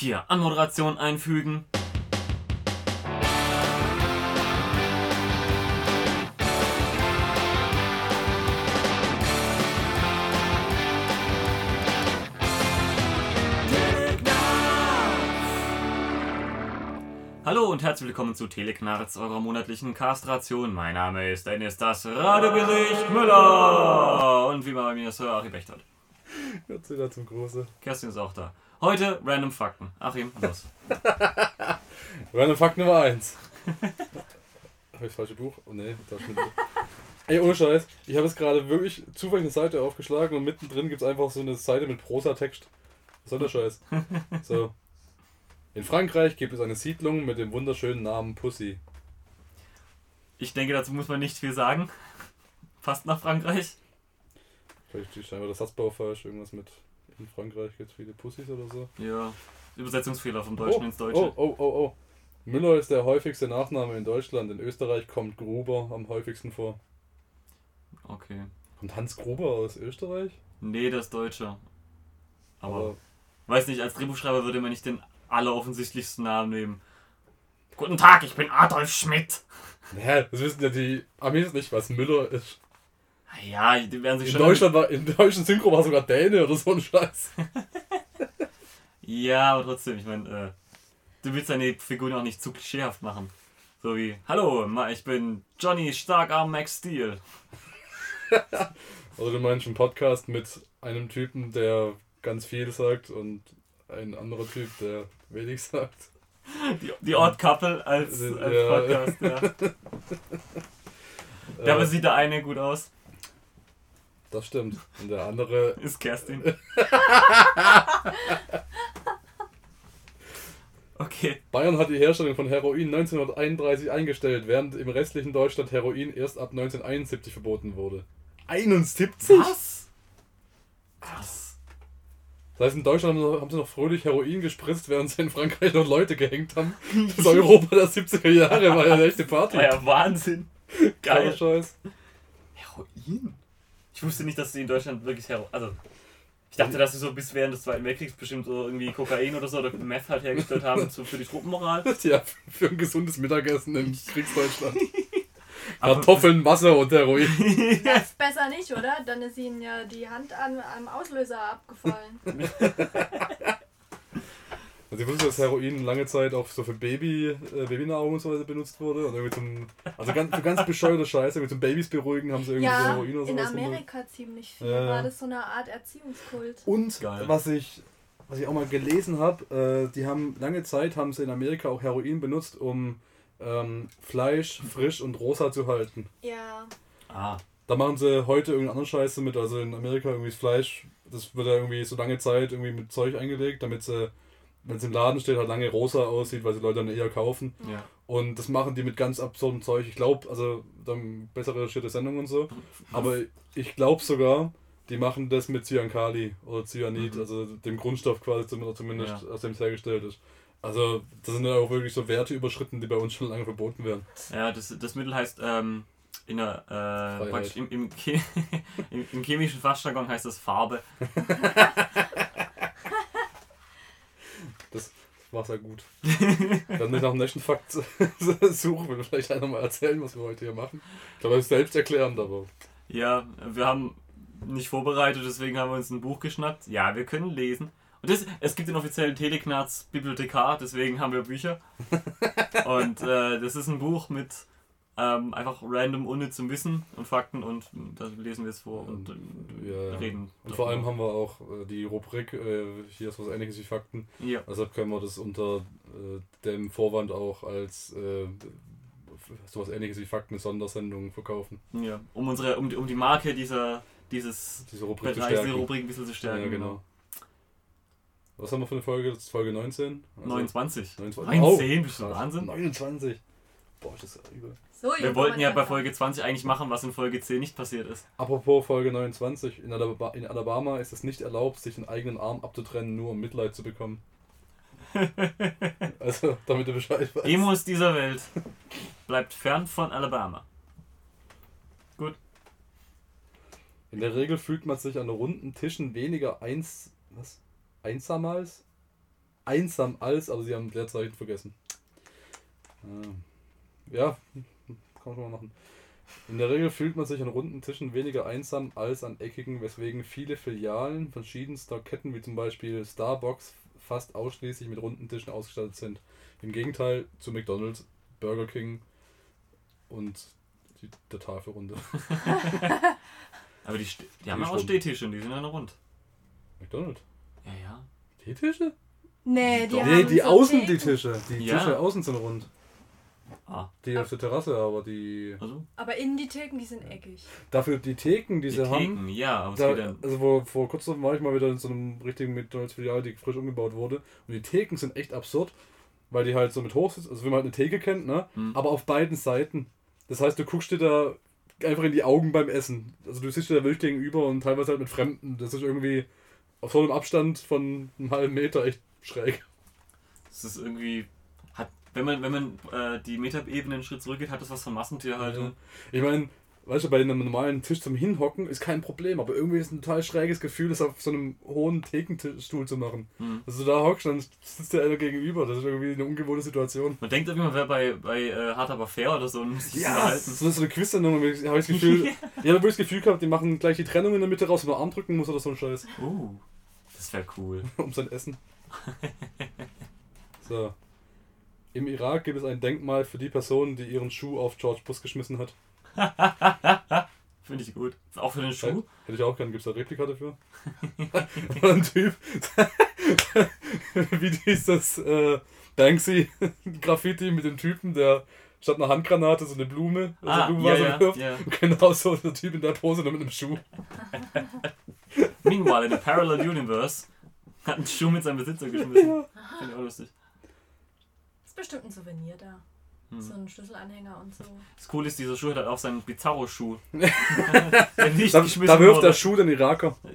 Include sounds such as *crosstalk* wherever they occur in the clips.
Hier, Anmoderation einfügen. Hallo und herzlich willkommen zu Teleknarz, eurer monatlichen Kastration. Mein Name ist Dennis, das Radegesicht Müller. Und wie man bei mir ist, Achim Bechtert. Jetzt wieder zum Große. Kerstin ist auch da. Heute Random Fakten. Achim, los. *laughs* Random Fakt Nummer 1. *laughs* Habe ich das falsche Buch? Oh ne, da stimmt. Ey, ohne Scheiß. Ich habe jetzt gerade wirklich zufällig eine Seite aufgeschlagen und mittendrin gibt es einfach so eine Seite mit Prosa-Text. Was soll der Scheiß? *laughs* So. In Frankreich gibt es eine Siedlung mit dem wunderschönen Namen Pussy. Ich denke, dazu muss man nicht viel sagen. Fast nach Frankreich. Vielleicht ist scheinbar der Satzbau falsch. Irgendwas mit in Frankreich gibt es viele Pussys oder so. Ja. Übersetzungsfehler vom Deutschen oh, ins Deutsche. Oh, oh, oh, oh. Müller ist der häufigste Nachname in Deutschland. In Österreich kommt Gruber am häufigsten vor. Okay. Kommt Hans Gruber aus Österreich? Nee, das Deutsche. Aber, Aber weiß nicht, als Drehbuchschreiber würde man nicht den alleroffensichtlichsten Namen nehmen. Guten Tag, ich bin Adolf Schmidt. Naja, das wissen ja die Amis nicht, was Müller ist. Ja, die werden sich In schon. Deutschland war, im deutschen Synchro war sogar Däne oder so ein Scheiß. *laughs* Ja, aber trotzdem, ich meine, äh, du willst deine Figur auch nicht zu klischeehaft machen. So wie, hallo, ich bin Johnny Starkarm Max Steel. Oder du meinst einen Podcast mit einem Typen, der ganz viel sagt und ein anderer Typ, der wenig sagt. Die, die Odd Couple als, Ja. als Podcast, ja. *laughs* Dabei sieht der eine gut aus. Das stimmt. Und der andere *laughs* Ist Kerstin. *laughs* Okay. Bayern hat die Herstellung von Heroin 1931 eingestellt, während im restlichen Deutschland Heroin erst ab 1971 verboten wurde. 71? Was? Krass. Das heißt, in Deutschland haben sie noch fröhlich Heroin gespritzt, während sie in Frankreich noch Leute gehängt haben. Das Europa der 70er Jahre war ja eine echte Party. War ja Wahnsinn. Geil. Scheiß. Heroin? Ich wusste nicht, dass sie in Deutschland wirklich Heroin. Also, ich dachte, dass sie so bis während des Zweiten Weltkriegs bestimmt so irgendwie Kokain oder so oder Meth halt hergestellt haben so für die Truppenmoral. *laughs* Ja, für ein gesundes Mittagessen im *laughs* Kriegsdeutschland. Kartoffeln, Wasser und Heroin. *laughs* Das besser nicht, oder? Dann ist ihnen ja die Hand an, am Auslöser abgefallen. Also ich wusste, dass Heroin lange Zeit auch so für Baby, äh, Babynahrung und so weiter benutzt wurde. Und irgendwie zum, also ganz, für ganz bescheuerte Scheiße, irgendwie zum Babys beruhigen haben sie irgendwie so Ja, Heroin oder in sowas. Amerika ziemlich viel. Ja, ja. War das so eine Art Erziehungskult? Und Geil. was ich, was ich auch mal gelesen habe, äh, die haben lange Zeit haben sie in Amerika auch Heroin benutzt, um ähm, Fleisch frisch und rosa zu halten. Ja. Ah, Da machen sie heute irgendeine andere Scheiße mit. Also in Amerika irgendwie das Fleisch, das wird ja irgendwie so lange Zeit irgendwie mit Zeug eingelegt, damit sie, wenn es im Laden steht, halt lange rosa aussieht, weil sie Leute dann eher kaufen. ja. Und das machen die mit ganz absurdem Zeug. Ich glaube, also dann bessere recherchierte Sendung und so. Aber ich glaube sogar, die machen das mit Cyankali oder Cyanid, Mhm. also dem Grundstoff quasi zum- zumindest, Ja. aus dem es hergestellt ist. Also das sind ja auch wirklich so Werte überschritten, die bei uns schon lange verboten werden. Ja, das, das Mittel heißt, ähm, in der, äh, im, *laughs* im, im chemischen Fachjargon heißt das Farbe. *laughs* *laughs* War sehr gut. *laughs* Wenn ich nach dem nächsten Fakt *laughs* suche, will vielleicht einer mal erzählen, was wir heute hier machen. Ich glaube, das ist selbst erklärend, aber Ja, wir haben nicht vorbereitet, deswegen haben wir uns ein Buch geschnappt. Ja, wir können lesen. Und das, es gibt den offiziellen Teleknarz Bibliothekar, deswegen haben wir Bücher. *laughs* Und äh, das ist ein Buch mit ähm, einfach random unnützem Wissen und Fakten und da lesen wir es vor und, äh, ja, ja. reden. Und vor allem haben wir auch äh, die Rubrik, äh, hier ist was ähnliches wie Fakten. Ja, Deshalb können wir das unter äh, dem Vorwand auch als äh, sowas ähnliches wie Fakten Sondersendungen verkaufen. ja. Um unsere, um, die- um die Marke dieser, dieses Diese Rubrik zu Bereichs, die stärken. Rubrik ein bisschen zu stärken. Ja, genau. Was haben wir für eine Folge? Das ist Folge 19? Also 29. 29. 19, bist du. Wahnsinn? 29. Boah, ist das übel. So, Wir wollten ja bei. Folge 20 eigentlich machen, was in Folge 10 nicht passiert ist. Apropos Folge 29. In, Alaba in Alabama ist es nicht erlaubt, sich den eigenen Arm abzutrennen, nur um Mitleid zu bekommen. *laughs* also, damit du Bescheid weißt. Emos dieser Welt bleibt fern von Alabama. In der Regel fühlt man sich an runden Tischen weniger eins, was? einsamals? einsam als, aber sie haben Leerzeichen vergessen. Äh, ja, kann man schon mal machen. In der Regel fühlt man sich an runden Tischen weniger einsam als an eckigen, weswegen viele Filialen verschiedenster Ketten wie zum Beispiel Starbucks fast ausschließlich mit runden Tischen ausgestattet sind. Im Gegenteil zu McDonald's, Burger King und die, der Tafelrunde. *laughs* Aber die, die haben Die ja auch. Stehtische und die sind dann rund. McDonald's? Ja, ja. Die Tische? Nee, die haben Nee, die so außen die Theken. Tische. Die Ja. Tische außen sind rund. Ah, Die auf der Terrasse, aber die. also Aber innen die Theken, die sind eckig. Dafür die Theken, die, die sie haben. Theken, ja, aber es Da, also vor, vor kurzem war ich mal wieder in so einem richtigen McDonalds-Filial, die frisch umgebaut wurde. Und die Theken sind echt absurd, weil die halt so mit hoch sitzen. Also wenn man halt eine Theke kennt, ne? Hm. Aber auf beiden Seiten. Das heißt, du guckst dir da einfach in die Augen beim Essen. Also du sitzt dir da wirklich gegenüber und teilweise halt mit Fremden. Das ist irgendwie auf so einem Abstand von einem halben Meter echt schräg. Es ist irgendwie. Wenn man, wenn man äh, die Metaebene einen Schritt zurückgeht, hat das was von Massentierhaltung. Ich meine, weißt du, bei einem normalen Tisch zum Hinhocken ist kein Problem, aber irgendwie ist ein total schräges Gefühl, das auf so einem hohen Thekenstuhl zu machen. Hm. Also da hockst dann sitzt dir einer gegenüber. Das ist irgendwie eine ungewohnte Situation. Man denkt irgendwie, man wäre bei, bei äh, Hart aber fair oder so und muss sich unterhalten. so so eine Quiz-Sendung, habe ich das *laughs* Gefühl, ich habe wirklich das Gefühl gehabt, die machen gleich die Trennung in der Mitte raus, wenn man Arm drücken muss oder so ein Scheiß. Uh, das wäre cool. *laughs* um sein Essen. *laughs* So. Im Irak gibt es ein Denkmal für die Person, die ihren Schuh auf George Bush geschmissen hat. *laughs* Finde ich gut. Auch für den Schuh. Hätte ich auch gern. Gibt es da Replika dafür? *laughs* ein Typ. *laughs* Wie dieses äh, Banksy-Graffiti mit dem Typen, der statt einer Handgranate so eine Blume, also Ah, eine ja, Blumenvase ja, wirft. ja. Und Genau so der Typ in der Pose nur mit einem Schuh. Meanwhile, in a parallel universe hat ein Schuh mit seinem Besitzer geschmissen. Finde ich auch lustig. Ist bestimmt ein Souvenir da. Hm. So ein Schlüsselanhänger und so. Das Coole ist, dieser Schuh hat auch seinen Bizarro-Schuh. *laughs* Da, da wirft der Schuh den Iraker. *laughs*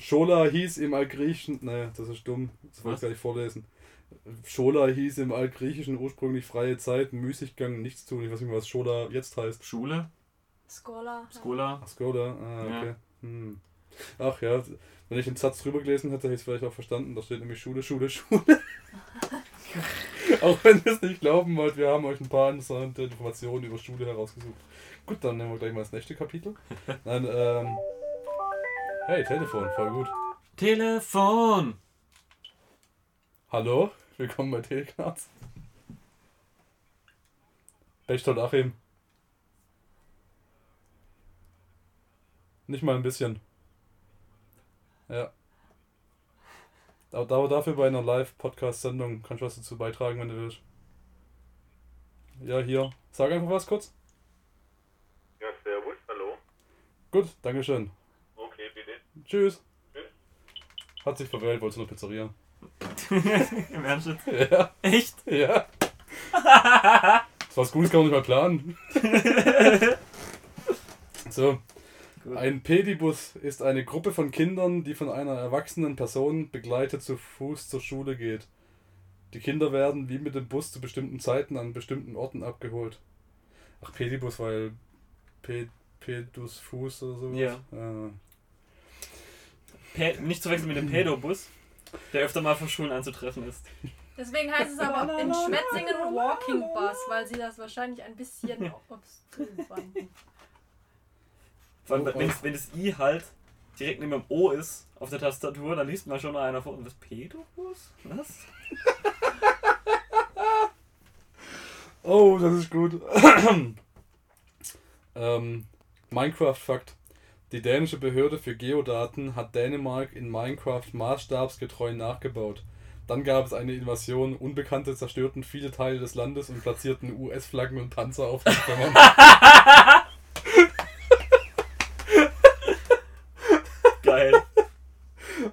Schola hieß im Altgriechischen, naja, das ist dumm, das wollte ich gar nicht vorlesen. Schola hieß im Altgriechischen ursprünglich freie Zeit, Müßiggang, nichts tun. Ich weiß nicht, was Schola jetzt heißt. Schule. Skola. Ach, Skola, ah, Ja. okay. Hm. Ach ja, wenn ich den Satz drüber gelesen hätte, hätte ich es vielleicht auch verstanden. Da steht nämlich Schule, Schule, Schule. *laughs* auch wenn ihr es nicht glauben wollt, wir haben euch ein paar interessante Informationen über Schule herausgesucht. Gut, dann nehmen wir gleich mal das nächste Kapitel. *laughs* Nein, ähm. Hey, Telefon, voll gut. Telefon! Hallo, willkommen bei Teleknarz. Bechtold Achim. Nicht mal ein bisschen. Ja. Aber da- dafür bei einer Live-Podcast-Sendung kannst du was dazu beitragen, wenn du willst. Ja, hier. Sag einfach was kurz. Ja, servus, hallo. Gut, Dankeschön. Okay, bitte. Tschüss. Tschüss. Hat sich verwählt, wollte nur Pizzeria. *laughs* Im Ernst jetzt? *laughs* Ja, Echt? ja. *laughs* Das was Gutes kann man nicht mal planen. So. Ein Pedibus ist eine Gruppe von Kindern, die von einer erwachsenen Person begleitet zu Fuß zur Schule geht. Die Kinder werden wie mit dem Bus zu bestimmten Zeiten an bestimmten Orten abgeholt. Ach, Pedibus, weil Pe Pedus Fuß oder so. Ja. Ah. Nicht zu wechseln mit dem Pädobus, der öfter mal von Schulen anzutreffen ist. Deswegen heißt es aber in Schwetzingen Walking Bus, weil sie das wahrscheinlich ein bisschen *laughs* obstrus fanden. Vor allem, Oh, wenn, oh. wenn das I halt direkt neben dem O ist auf der Tastatur, dann liest man schon einer vor. Was? Pädobus? Was? *laughs* Oh, das ist gut. *clears throat* ähm, Minecraft-Fakt. Die dänische Behörde für Geodaten hat Dänemark in Minecraft maßstabsgetreu nachgebaut. Dann gab es eine Invasion, Unbekannte zerstörten viele Teile des Landes und platzierten US-Flaggen und Panzer auf den Trümmern. *laughs* Geil.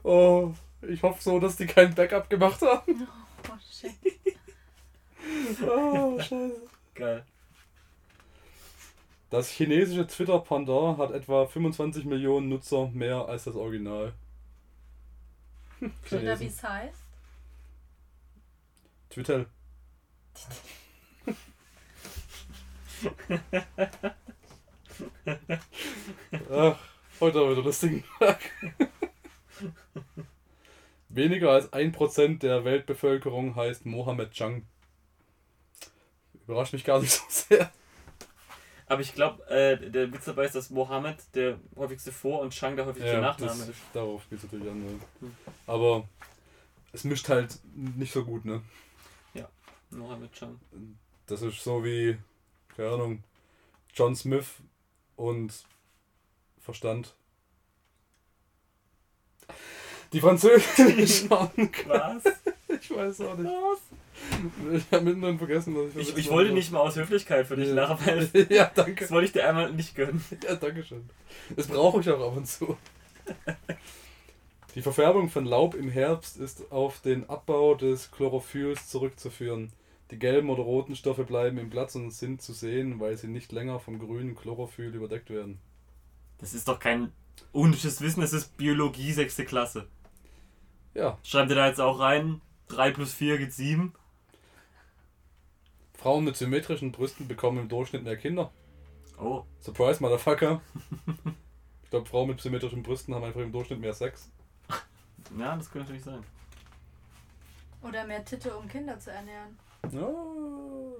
Oh, ich hoffe so, dass die kein Backup gemacht haben. Oh shit. *laughs* Oh, scheiße. Geil. Das chinesische Twitter-Pendant hat etwa 25 Millionen Nutzer mehr als das Original. Oder wie es heißt? Twitter. *laughs* Ach, heute haben wir wieder lustigen Tag. Weniger als 1% der Weltbevölkerung heißt Mohammed Chang. Überrascht mich gar nicht so sehr. Aber ich glaube, äh, der Witz dabei ist, dass Mohammed der häufigste Vor- und Chang der häufigste Nachname das, ist. darauf geht es natürlich an. Ne? Hm. Aber es mischt halt nicht so gut, ne? Mohammed Chang. Das ist so wie, keine Ahnung, John Smith und Verstand. Die Französischen. *laughs* Was? ich weiß auch nicht. Ich habe mittendrin vergessen, was ich Ich, ich wollte nicht mal aus Höflichkeit für dich Ja. lachen, weil *laughs* ja, danke. das wollte ich dir einmal nicht gönnen. *laughs* Ja, danke schön. Das brauche ich auch ab und zu. Die Verfärbung von Laub im Herbst ist auf den Abbau des Chlorophylls zurückzuführen. Die gelben oder roten Stoffe bleiben im Blatt und sind zu sehen, weil sie nicht länger vom grünen Chlorophyll überdeckt werden. Das ist doch kein unnützes Wissen, das ist Biologie 6. Klasse. Ja, Schreibt ihr da jetzt auch rein, 3 plus 4 gibt 7. Frauen mit symmetrischen Brüsten bekommen im Durchschnitt mehr Kinder. Oh, Surprise, Motherfucker. Ich glaube, Frauen mit symmetrischen Brüsten haben einfach im Durchschnitt mehr Sex. ja, das könnte natürlich sein. Oder mehr Titte, um Kinder zu ernähren. Ja,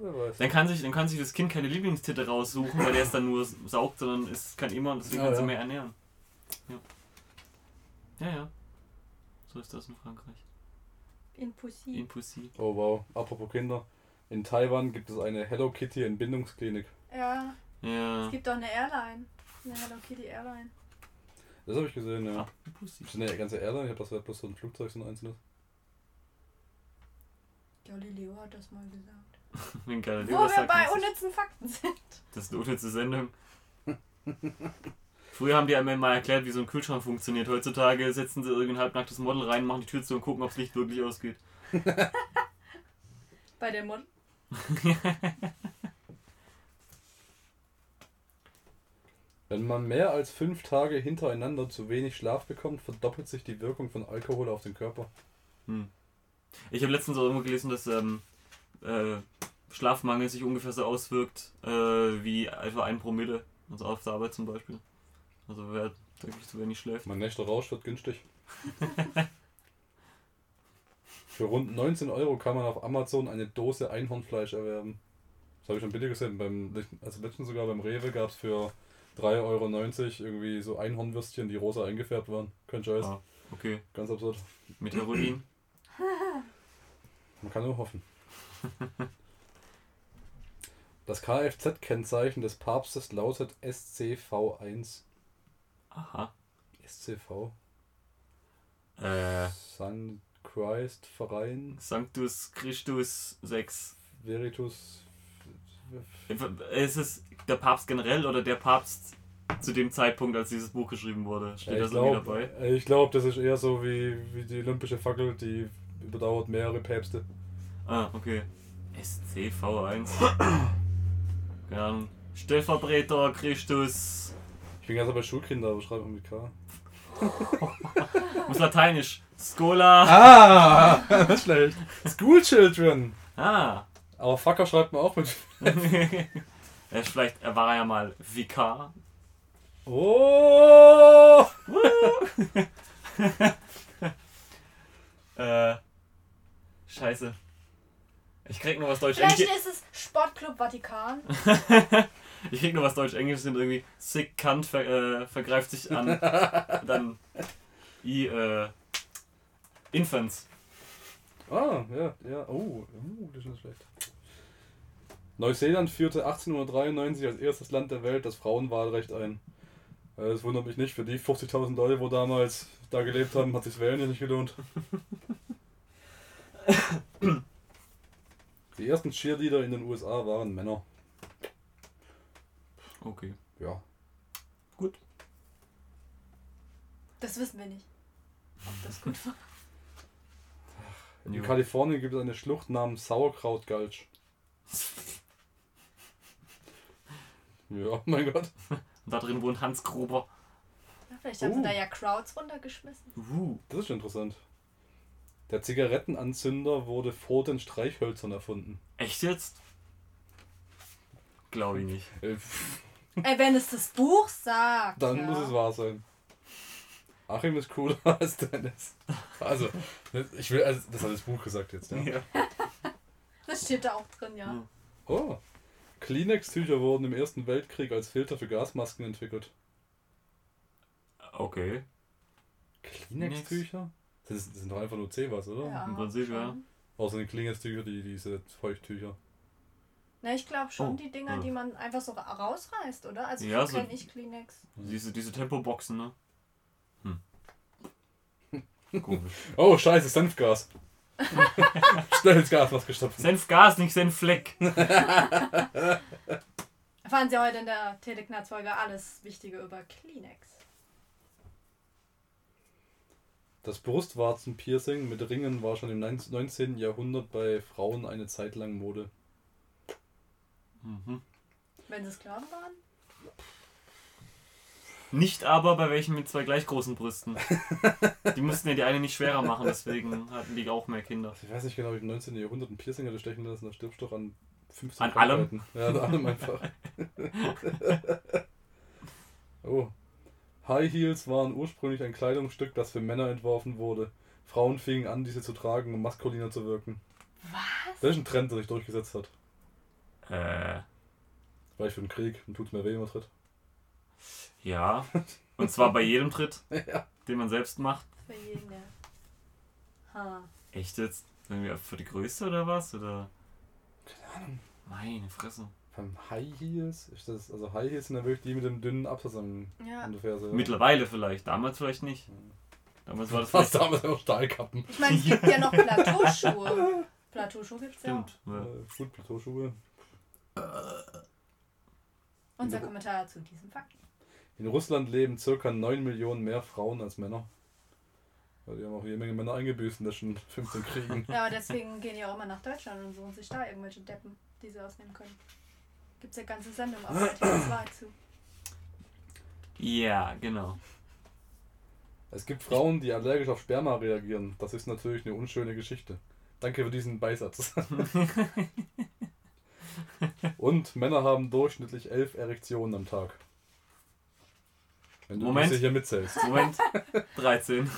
wer weiß. Dann kann, sich, dann kann sich das Kind keine Lieblingstitte raussuchen, weil der es dann nur saugt, sondern es kann immer und deswegen Ah, kann sie ja. mehr ernähren. Ja. Ja, ja. So ist das in Frankreich. In Pussy. In Pussy. Oh wow, apropos Kinder. In Taiwan gibt es eine Hello Kitty Entbindungsklinik. Ja, Ja. es gibt auch eine Airline. Eine Hello Kitty Airline. Das habe ich gesehen, ja. In Pussy. Ist eine ganze Airline? Ich habe das ja bloß so ein Flugzeug, so ein einzelnes. Galileo hat das mal gesagt. *laughs* Wenn Galileo Wo das wir bei unnützen Fakten sind. Das ist eine unnütze Sendung. *laughs* Früher haben die einmal mal erklärt, wie so ein Kühlschrank funktioniert. Heutzutage setzen sie irgendein halbnacktes Model rein, machen die Tür zu und gucken, ob das Licht wirklich ausgeht. *laughs* Bei der Mod. Wenn man mehr als fünf Tage hintereinander zu wenig Schlaf bekommt, verdoppelt sich die Wirkung von Alkohol auf den Körper. Hm. Ich habe letztens auch irgendwo gelesen, dass ähm, äh, Schlafmangel sich ungefähr so auswirkt äh, wie etwa ein Promille. Also auf der Arbeit zum Beispiel. Also wer wirklich zu wenig schläft. Mein nächster Rausch wird günstig. *laughs* Für rund 19 Euro kann man auf Amazon eine Dose Einhornfleisch erwerben. Das habe ich schon billig gesehen. Beim, also letztens sogar beim Rewe gab es für 3,90 Euro irgendwie so Einhornwürstchen, die rosa eingefärbt waren. Kein Scheiß. Ah, okay. Ganz absurd. Mit Heroin. Man kann nur hoffen. Das Kfz-Kennzeichen des Papstes lautet SCV1. Aha. SCV? Äh, St. Christ Verein Sanctus Christus 6. Veritus. Ist es der Papst generell oder der Papst zu dem Zeitpunkt, als dieses Buch geschrieben wurde? Steht Ja, das ich irgendwie glaube, dabei? ich glaub, das ist eher so wie, wie die olympische Fackel, die überdauert mehrere Päpste. Ah, okay. SCV1. Keine Ahnung. Stellvertreter Christus. Ich bin ganz bei Schulkinder, aber schreibe mit K. *laughs* Muss Lateinisch. Schola. Ah, *laughs* das ist schlecht. School Children. Ah. Aber Fucker schreibt man auch mit. *laughs* er ist vielleicht, er war ja mal Vikar. Oh! Äh. Scheiße. Ich krieg nur was Vielleicht Deutsch-Englisch. ist es Sportclub Vatikan. Ich krieg nur was Deutsch-Englisch sind irgendwie sick Kant ver, äh, vergreift sich an. *laughs* dann i äh, Infants. Ah, ja, ja. Oh, uh, das ist nicht schlecht. Neuseeland führte 1893 als erstes Land der Welt das Frauenwahlrecht ein. Äh, Das wundert mich nicht, für die 50.000 Leute, wo damals da gelebt haben, hat sich Wählen ja nicht gelohnt. *laughs* Die ersten Cheerleader in den USA waren Männer. Okay. Ja. Gut. Das wissen wir nicht. Ob das gut war. In Jo. Kalifornien gibt es eine Schlucht namens Sauerkraut Gulch. Ja, mein Gott. Und da drin wohnt Hans Gruber. Ja, vielleicht haben Uh. sie da ja Crowds runtergeschmissen. Uh. Das ist interessant. Der Zigarettenanzünder wurde vor den Streichhölzern erfunden. Echt jetzt? Glaube ich nicht. Ey, wenn es das Buch sagt. Dann ja. muss es wahr sein. Achim ist cooler *laughs* als Dennis. Also, ich will, also, das hat das Buch gesagt jetzt, ja. Ja. Das steht da auch drin, ja. Hm. Oh. Kleenex-Tücher wurden im Ersten Weltkrieg als Filter für Gasmasken entwickelt. Okay. Kleenex-Tücher? Das, das sind doch einfach nur C-Was, oder? ja im Prinzip, schon. ja. Außer den Kleenex-Tücher, die, diese Feuchttücher. Na, ich glaube schon Oh, die Dinger, ja. die man einfach so ra- rausreißt, oder? Also Ja, so- kenne ich Kleenex. Diese, diese Tempoboxen, ne? Hm. *laughs* Komisch. Oh, scheiße, Senfgas. *laughs* Schnell ins Gasmaske gestopft. Senfgas, nicht Senffleck. *laughs* Erfahren Sie heute in der Teleknarz-Folge alles Wichtige über Kleenex. Das Brustwarzenpiercing mit Ringen war schon im 19. Jahrhundert bei Frauen eine Zeit lang Mode. Mhm. Wenn Sie Sklaven waren? Nicht aber bei welchen mit zwei gleich großen Brüsten. *laughs* Die mussten ja die eine nicht schwerer machen, deswegen hatten die auch mehr Kinder. Ich weiß nicht genau, wie im 19. Jahrhundert ein Piercing hatte stechen lassen, da stirbst du doch an 15 An allem? Ja, an allem einfach. *laughs* oh. High Heels waren ursprünglich ein Kleidungsstück, das für Männer entworfen wurde. Frauen fingen an, diese zu tragen, um maskuliner zu wirken. Was? Das ist ein Trend, der sich durchgesetzt hat. Äh, Vielleicht für den Krieg, dann tut's mir weh, wenn man tritt. ja. Und zwar bei jedem Tritt, *laughs* Ja. den man selbst macht. Für jeden, ja. Ha. Echt jetzt? Sind wir für die Größe oder was? Oder? Keine Ahnung. Meine Fresse. Beim High Heels ist das, also High Heels sind ja wirklich die mit dem dünnen Absatz Ja. an der Ferse. ja. Mittlerweile vielleicht, damals vielleicht nicht. Damals war das Fast vielleicht. damals einfach Stahlkappen. Ich meine, es gibt ja noch *laughs* Plateauschuhe. Plateauschuhe gibt es ja. auch. Stimmt. Ja. Äh, gut, Plateauschuhe. Unser Kommentar zu diesen Fakten. In Russland leben circa 9 Millionen mehr Frauen als Männer. Weil die haben auch jede Menge Männer eingebüßt in den letzten 15 Kriegen. Ja, aber deswegen gehen die auch immer nach Deutschland und suchen sich da irgendwelche Deppen, die sie ausnehmen können. Gibt's ja ganze Sendungen auf RTL 2 zu. ja, genau. Es gibt Frauen, die allergisch auf Sperma reagieren. Das ist natürlich eine unschöne Geschichte. Danke für diesen Beisatz. *laughs* Und Männer haben durchschnittlich 11 Erektionen am Tag. Wenn du Moment. hier mitzählst. Moment. *laughs* 13.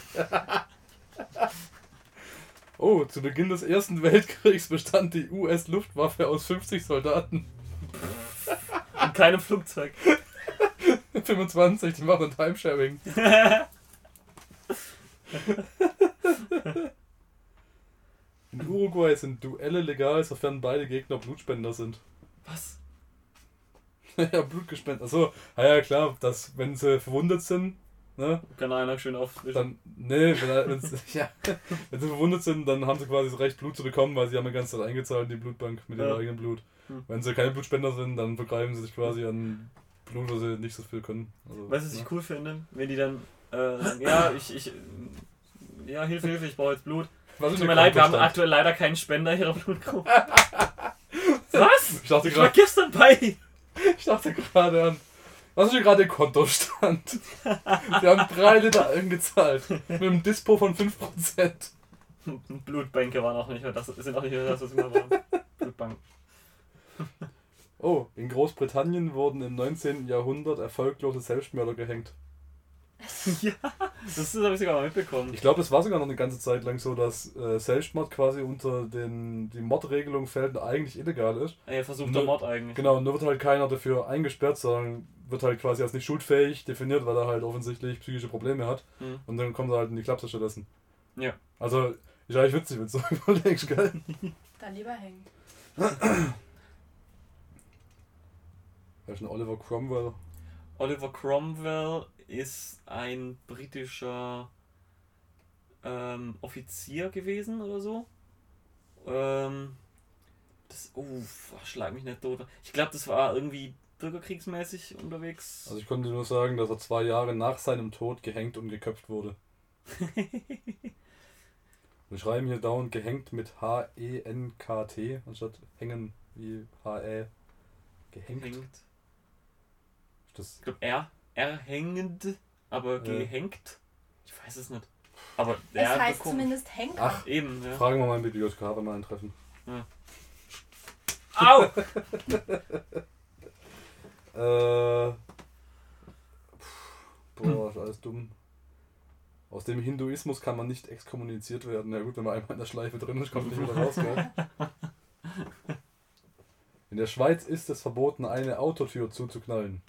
Oh, zu Beginn des Ersten Weltkriegs bestand die US-Luftwaffe aus 50 Soldaten. Und keinem Flugzeug. *laughs* 25, die machen Timesharing. *laughs* In Uruguay sind Duelle legal, sofern beide Gegner Blutspender sind. Was? *laughs* ja, Blutgespender. Achso, ja, ja klar, dass wenn sie verwundet sind, ne, Kann einer schön auf. dann, nee, wenn, *laughs* ja, wenn sie verwundet sind, dann haben sie quasi das Recht, Blut zu bekommen, weil sie haben die ganze Zeit eingezahlt in die Blutbank mit ihrem Ja. eigenen Blut. Hm. Wenn sie keine Blutspender sind, dann vergreifen sie sich quasi an Blut, wo sie nicht so viel können. Also, Weißt du, was ne? ich cool finde? Wenn die dann äh, sagen, ja, ich, ich, ja, Hilfe, Hilfe, ich brauche jetzt Blut. Tut mir leid, wir haben aktuell leider keinen Spender ihrer Blutgruppe. *laughs* Was? Ich dachte Ich war gestern bei. ich dachte gerade an. Was ist hier gerade der Kontostand? Sie haben drei Liter eingezahlt. Mit einem Dispo von 5%. Blutbänke waren auch nicht mehr das, sind auch nicht mehr das, was wir waren. Blutbank. Oh, in Großbritannien wurden im 19. Jahrhundert erfolglose Selbstmörder gehängt. *laughs* ja, das habe ich sogar mal mitbekommen. Ich glaube, es war sogar noch eine ganze Zeit lang so, dass äh, Selbstmord quasi unter den, die Mordregelung fällt und eigentlich illegal ist. Ey, versuchter Nö. Mord eigentlich. Genau, nur wird halt keiner dafür eingesperrt, sondern wird halt quasi als nicht schuldfähig definiert, weil er halt offensichtlich psychische Probleme hat. Mhm. Und dann kommt er halt in die Klapse stattdessen. Ja. Also, ist eigentlich witzig, wenn du so *laughs* überlegst, gell? Dann lieber hängen. Da ist ein Oliver Cromwell. Oliver Cromwell ist ein britischer ähm, Offizier gewesen oder so. Ähm, das, oh, schlag mich nicht tot. Ich glaube, das war irgendwie bürgerkriegsmäßig unterwegs. Also ich konnte nur sagen, dass er zwei Jahre nach seinem Tod gehängt und geköpft wurde. *laughs* Wir schreiben hier dauernd gehängt mit H-E-N-K-T anstatt hängen wie H-E. Gehängt. Hängt. Ist Das, Ich glaube, er, erhängend, aber Ja. gehängt. Ich weiß es nicht. Aber Es er heißt bekommt- zumindest Henker. Ach. Eben, ja. Fragen wir mal einen Bibliothekar, wenn wir einen treffen. Au! *laughs* Äh, pff, boah, ist alles dumm. Aus dem Hinduismus kann man nicht exkommuniziert werden. Ja gut, wenn man einmal in der Schleife drin ist, kommt nicht wieder raus, gell? *laughs* In der Schweiz ist es verboten, eine Autotür zuzuknallen.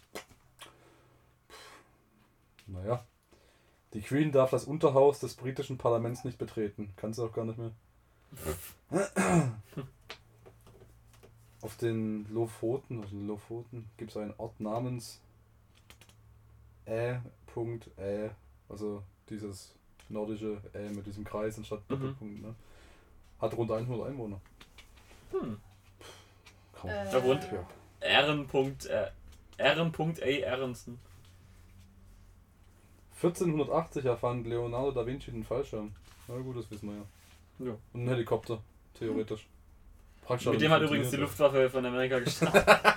Naja. Die Queen darf das Unterhaus des britischen Parlaments nicht betreten. Kann sie auch gar nicht mehr. Auf den Lofoten, also Lofoten, gibt es einen Ort namens Ä. Ä. Also dieses nordische Ä mit diesem Kreis anstatt Mhm. Doppelpunkt. Ne? Hat rund 100 Einwohner. Hm. Kaum. Äh, Ja. R. Äh. A. Aronson. 1480 erfand Leonardo da Vinci den Fallschirm. Na gut, das wissen wir ja. Ja. Und ein Helikopter, theoretisch. Praktisch Mit dem hat übrigens die Luftwaffe von Amerika gestartet. *laughs*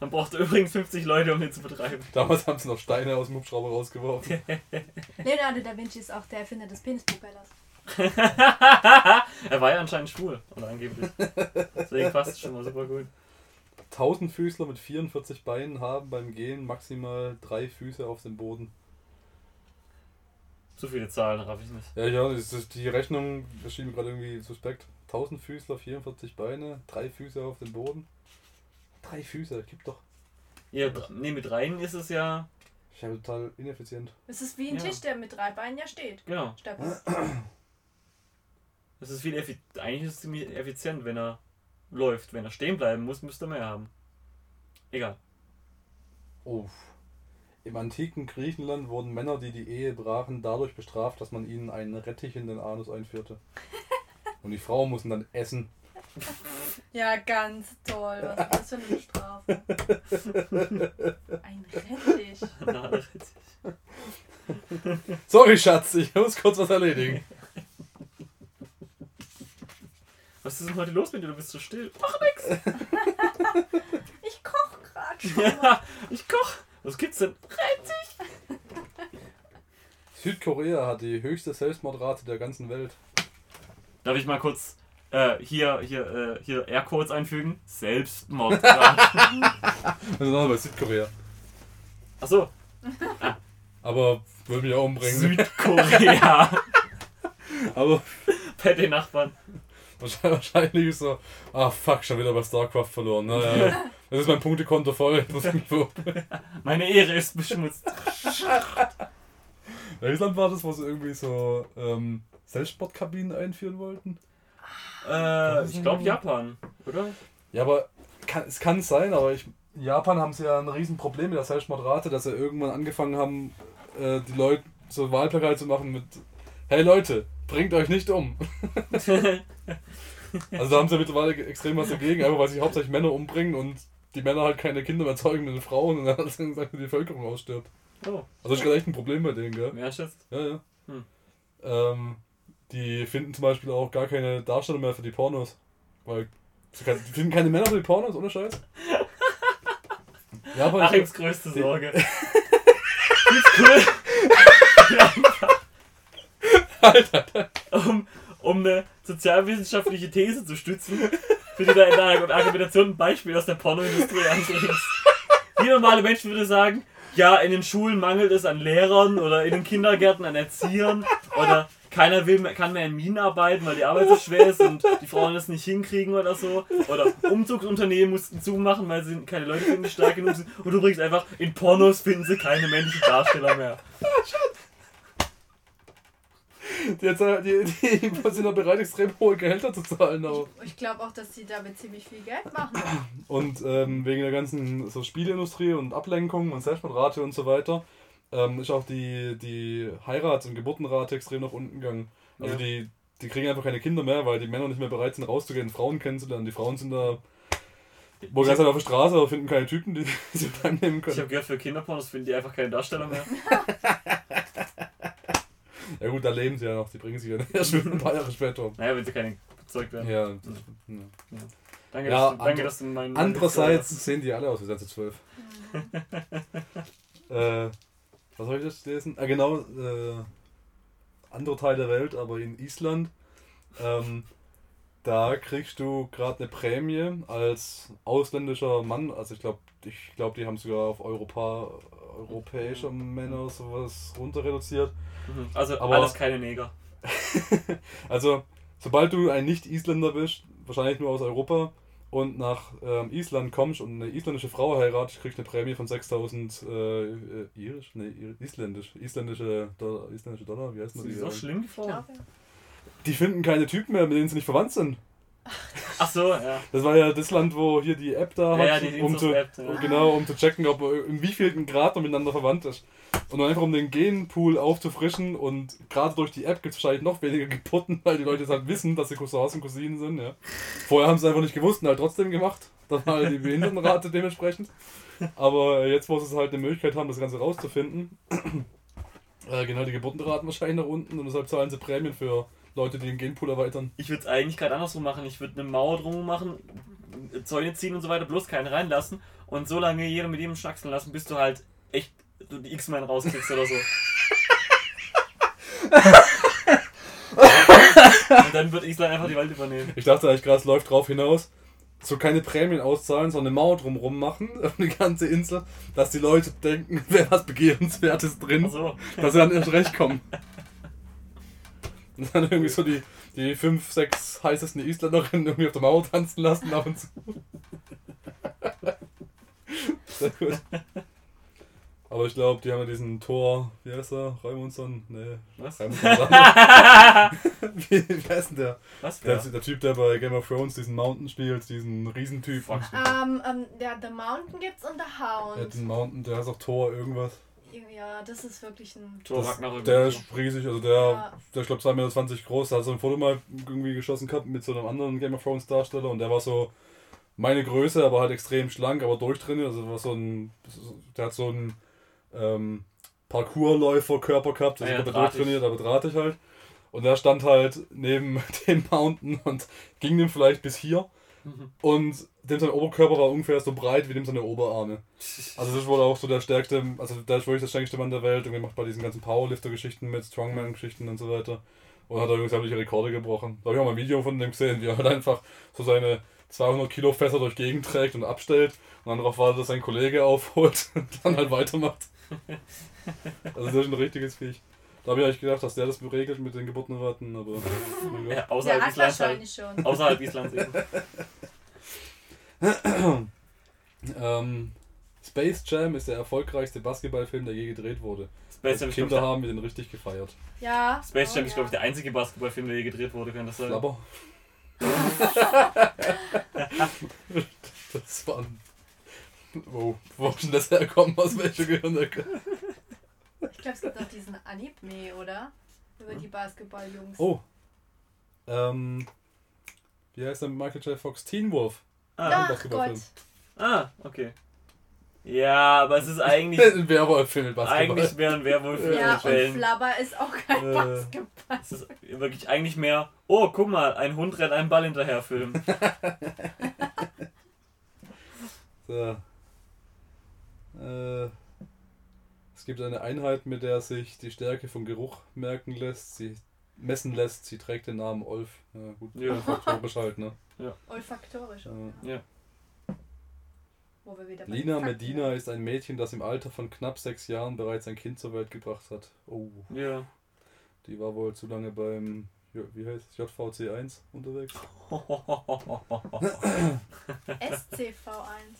Man brauchte übrigens 50 Leute, um den zu betreiben. Damals haben sie noch Steine aus dem Hubschrauber rausgeworfen. *laughs* Leonardo da Vinci ist auch der Erfinder des Penispropellers. *laughs* er war ja anscheinend schwul, oder angeblich. Deswegen passt es schon mal super gut. Tausendfüßler mit 44 Beinen haben beim Gehen maximal drei Füße auf dem Boden. Zu viele Zahlen raff ich nicht. Ja, ja, das ist die Rechnung erschien mir gerade irgendwie suspekt. Tausendfüßler, 44 Beine, drei Füße auf dem Boden. Drei Füße, gibt doch. Ja, nee, mit rein ist es ja. Ich habe total ineffizient. Es ist wie ein Ja. Tisch, der mit drei Beinen ja steht. Genau. Steppen. Es ist viel effi eigentlich ist es ziemlich effizient, wenn er läuft. Wenn er stehen bleiben muss, müsste er mehr haben. Egal. Oh. Im antiken Griechenland wurden Männer, die die Ehe brachen, dadurch bestraft, dass man ihnen einen Rettich in den Anus einführte. *laughs* Und die Frauen mussten dann essen. Ja, ganz toll. Was ist das für eine Strafe? Ein Rettich. *laughs* Na. Sorry, Schatz, ich muss kurz was erledigen. Was ist denn heute los mit dir? Du bist so still. Mach *laughs* Ich koch grad schon. Ja, ich koch. Was gibt's denn? *laughs* Südkorea hat die höchste Selbstmordrate der ganzen Welt. Darf ich mal kurz äh, hier, hier, äh, hier Aircodes einfügen? Selbstmordrate. *laughs* Also noch bei Südkorea. Achso, Aber würde mich auch umbringen. Südkorea. Aber Bei den Nachbarn. *laughs* wahrscheinlich ist so, ah fuck, schon wieder bei StarCraft verloren. Naja, *laughs* das ist mein Punktekonto voll. *laughs* Meine Ehre ist beschmutzt. Welches Land war das, wo sie irgendwie so ähm, Selbstsportkabinen einführen wollten? Äh, ich glaube Japan, oder? Ja, aber kann, es kann sein, aber ich, in Japan haben sie ja ein Riesenproblem mit der Selbstmordrate, dass sie irgendwann angefangen haben, äh, die Leute so Wahlplakate zu machen mit Hey Leute, bringt euch nicht um. Also da haben sie mittlerweile extrem was dagegen, einfach weil sich hauptsächlich Männer umbringen und die Männer halt keine Kinder mehr zeugen mit den Frauen und dann hat sie gesagt, die Bevölkerung ausstirbt. Oh, Also das ist gerade echt ein Problem bei denen, gell? wer schätzt? Ja, ja. Hm. Ähm, die finden zum Beispiel auch gar keine Darsteller mehr für die Pornos. Weil sie kann, die finden keine Männer für die Pornos, ohne Scheiß. Ja, aber Achims größte Sorge. *laughs* Cool. *laughs* *laughs* Alter. Um, um eine sozialwissenschaftliche These zu stützen, für die da in deiner Argumentation ein Beispiel aus der Pornoindustrie anbringst. Jeder normale Mensch würde sagen, ja, in den Schulen mangelt es an Lehrern oder in den Kindergärten an Erziehern oder keiner will kann mehr in Minen arbeiten, weil die Arbeit so schwer ist und die Frauen das nicht hinkriegen oder so. Oder Umzugsunternehmen mussten zumachen, weil sie keine Leute finden, die stark genug sind. Und du bringst einfach, in Pornos finden sie keine männlichen Darsteller mehr. Die, jetzt, die, die, die sind da bereit, extrem hohe Gehälter zu zahlen. Aber. Ich, ich glaube auch, dass sie damit ziemlich viel Geld machen. Und ähm, wegen der ganzen so Spielindustrie und Ablenkung und Selbstmordrate und so weiter ähm, ist auch die, die Heirats- und Geburtenrate extrem nach unten gegangen. Also Ja. die, die kriegen einfach keine Kinder mehr, weil die Männer nicht mehr bereit sind rauszugehen, Frauen kennenzulernen. Die Frauen sind da wohl Ich ganz auf der Straße, aber finden keine Typen, die *laughs* sie annehmen Ich können. habe gehört, für Kinderpornos finden die einfach keine Darsteller mehr. *laughs* *laughs* *laughs* Ja gut, da leben sie ja noch, die bringen sich ja *laughs* erst ein paar Jahre später um. Naja, wenn sie keine bezeugt werden. Ja, das, ja. Danke, Ja, dass, du, danke dass du meinen. Andererseits sehen die alle aus wie Sätze 12. äh, was soll ich jetzt lesen? Ah, genau, äh, andere Teil der Welt, aber in Island. Ähm, da kriegst du gerade eine Prämie als ausländischer Mann. Also ich glaube, ich glaube, die haben sogar auf Europa, europäischer Männer sowas runter reduziert. Mhm. Also Aber- alles keine Neger. *laughs* Also, sobald du ein Nicht-Isländer bist, wahrscheinlich nur aus Europa, und nach ähm, Island kommst und eine isländische Frau heiratest, kriegst du eine Prämie von 6000 äh, äh, irisch? Nee, isländisch. Isländische Dollar, isländische Dollar, wie heißt Das ist so schlimm, die Frau. Die finden keine Typen mehr, mit denen sie nicht verwandt sind. Ach so, ja. Das war ja das Land, wo hier die App da Ja, hat, ja, die um, zu, Inzus-App, ja. genau, um zu checken, ob man in wievielten Grad man miteinander verwandt ist. Und einfach um den Genpool aufzufrischen und gerade durch die App gibt es wahrscheinlich noch weniger Geburten, *laughs* weil die Leute jetzt halt wissen, dass sie Cousins und Cousinen sind. Ja. Vorher haben sie es einfach nicht gewusst und halt trotzdem gemacht. Dann war halt die Behindertenrate *laughs* dementsprechend. Aber jetzt, wo sie halt eine Möglichkeit haben, das Ganze rauszufinden, *clears throat* äh, gehen halt die Geburtenraten wahrscheinlich nach unten und deshalb zahlen sie Prämien für Leute, die den Genpool erweitern. Ich würde es eigentlich gerade andersrum machen. Ich würde eine Mauer drum machen, Zäune ziehen und so weiter, bloß keinen reinlassen und so lange jeder mit jedem schnackseln lassen, bis du halt echt du die X-Men rauskriegst oder so. und dann wird Island einfach die Welt übernehmen. Ich dachte eigentlich gerade, es läuft drauf hinaus, so keine Prämien auszahlen, sondern eine Mauer drumrum machen, *laughs* um die ganze Insel, dass die Leute denken, *laughs* wer was Begehrenswertes drin, so. dass sie dann erst recht kommen. *laughs* *laughs* Und dann irgendwie so die, die fünf, sechs heißesten Isländerinnen irgendwie auf der Mauer tanzen lassen ab und zu. *laughs* Sehr gut. Aber ich glaube, die haben ja diesen Tor, wie heißt er? Raimundson? Nee, Was? *laughs* Wie, wie heißt denn der? Was? Der, der Typ, der bei Game of Thrones diesen Mountain spielt, diesen Riesentyp. Fuck. Ähm, ähm, der The Mountain gibt's und The Der Hound. hat den Mountain, der heißt auch Thor irgendwas. Ja, das ist wirklich ein. Das, Ragnarök. der ist riesig, also der, Ja. der ich glaube 2,20 Meter groß, der hat so ein Foto mal irgendwie geschossen gehabt mit so einem anderen Game of Thrones Darsteller und der war so meine Größe, aber halt extrem schlank, aber durchtrainiert. Also war so ein, der hat so einen ähm, Parkourläufer-Körper gehabt, also Ah ja, ja, durchtrainiert, aber drahtig halt. Und der stand halt neben *laughs* dem Mountain und ging dem vielleicht bis hier. Mhm. Und dem sein Oberkörper war ungefähr so breit wie dem seine Oberarme. Also das ist wohl auch so der stärkste, also der ist wirklich der stärkste Mann der Welt und er macht bei diesen ganzen Powerlifter-Geschichten mit, Strongman-Geschichten und so weiter. Und hat da irgendwie sämtliche Rekorde gebrochen. Da habe ich auch mal ein Video von dem gesehen, wie er halt einfach so seine 200 Kilo Fässer durch Gegend trägt und abstellt und dann darauf wartet, dass sein Kollege *laughs* aufholt und dann halt weitermacht. Also das ist ein richtiges Viech. Da habe ich eigentlich gedacht, dass der das regelt mit den Geburtenraten, aber... *laughs* Ja, außerhalb hat Islands halt. schon. Außerhalb Islands eben. *laughs* Ähm, Space Jam ist der erfolgreichste Basketballfilm, der je gedreht wurde. Space Jam, Also Kinder haben wir den richtig gefeiert. Ja. Space Jam oh, ist, glaube ich, der einzige Basketballfilm, der je gedreht wurde, kann das sein? Flabber. *laughs* das war ein... Wo, wo ist denn das herkommen? Aus welcher Gehirnecke? Ich glaube, es gibt auch diesen Anime, oder? Über die Basketballjungs. Oh. Ähm... Wie heißt der Michael J. Fox? Teen Wolf. Ah, Ach Basketballfilm. Gott. ah, okay. Ja, aber es ist eigentlich, *laughs* Ein Werwolf-Film mit Basketball. eigentlich mehr ein Werwolf für Ja, und Fällen. Flabber ist auch kein Äh. Basketball. Es ist wirklich eigentlich mehr, oh, guck mal, ein Hund rennt einen Ball hinterher Film. *laughs* *laughs* So. Äh, es gibt eine Einheit, mit der sich die Stärke vom Geruch merken lässt. Sie messen lässt. Sie trägt den Namen Olf. Ja, gut. Ja. Faktorisch halt, ne? Olfaktorisch. Ja. Ja. Wo wir wieder Lina Medina ist ein Mädchen, das im Alter von knapp sechs Jahren bereits ein Kind zur Welt gebracht hat. Oh, Ja. die war wohl zu lange beim, wie heißt es, JVC1 unterwegs. SCV1.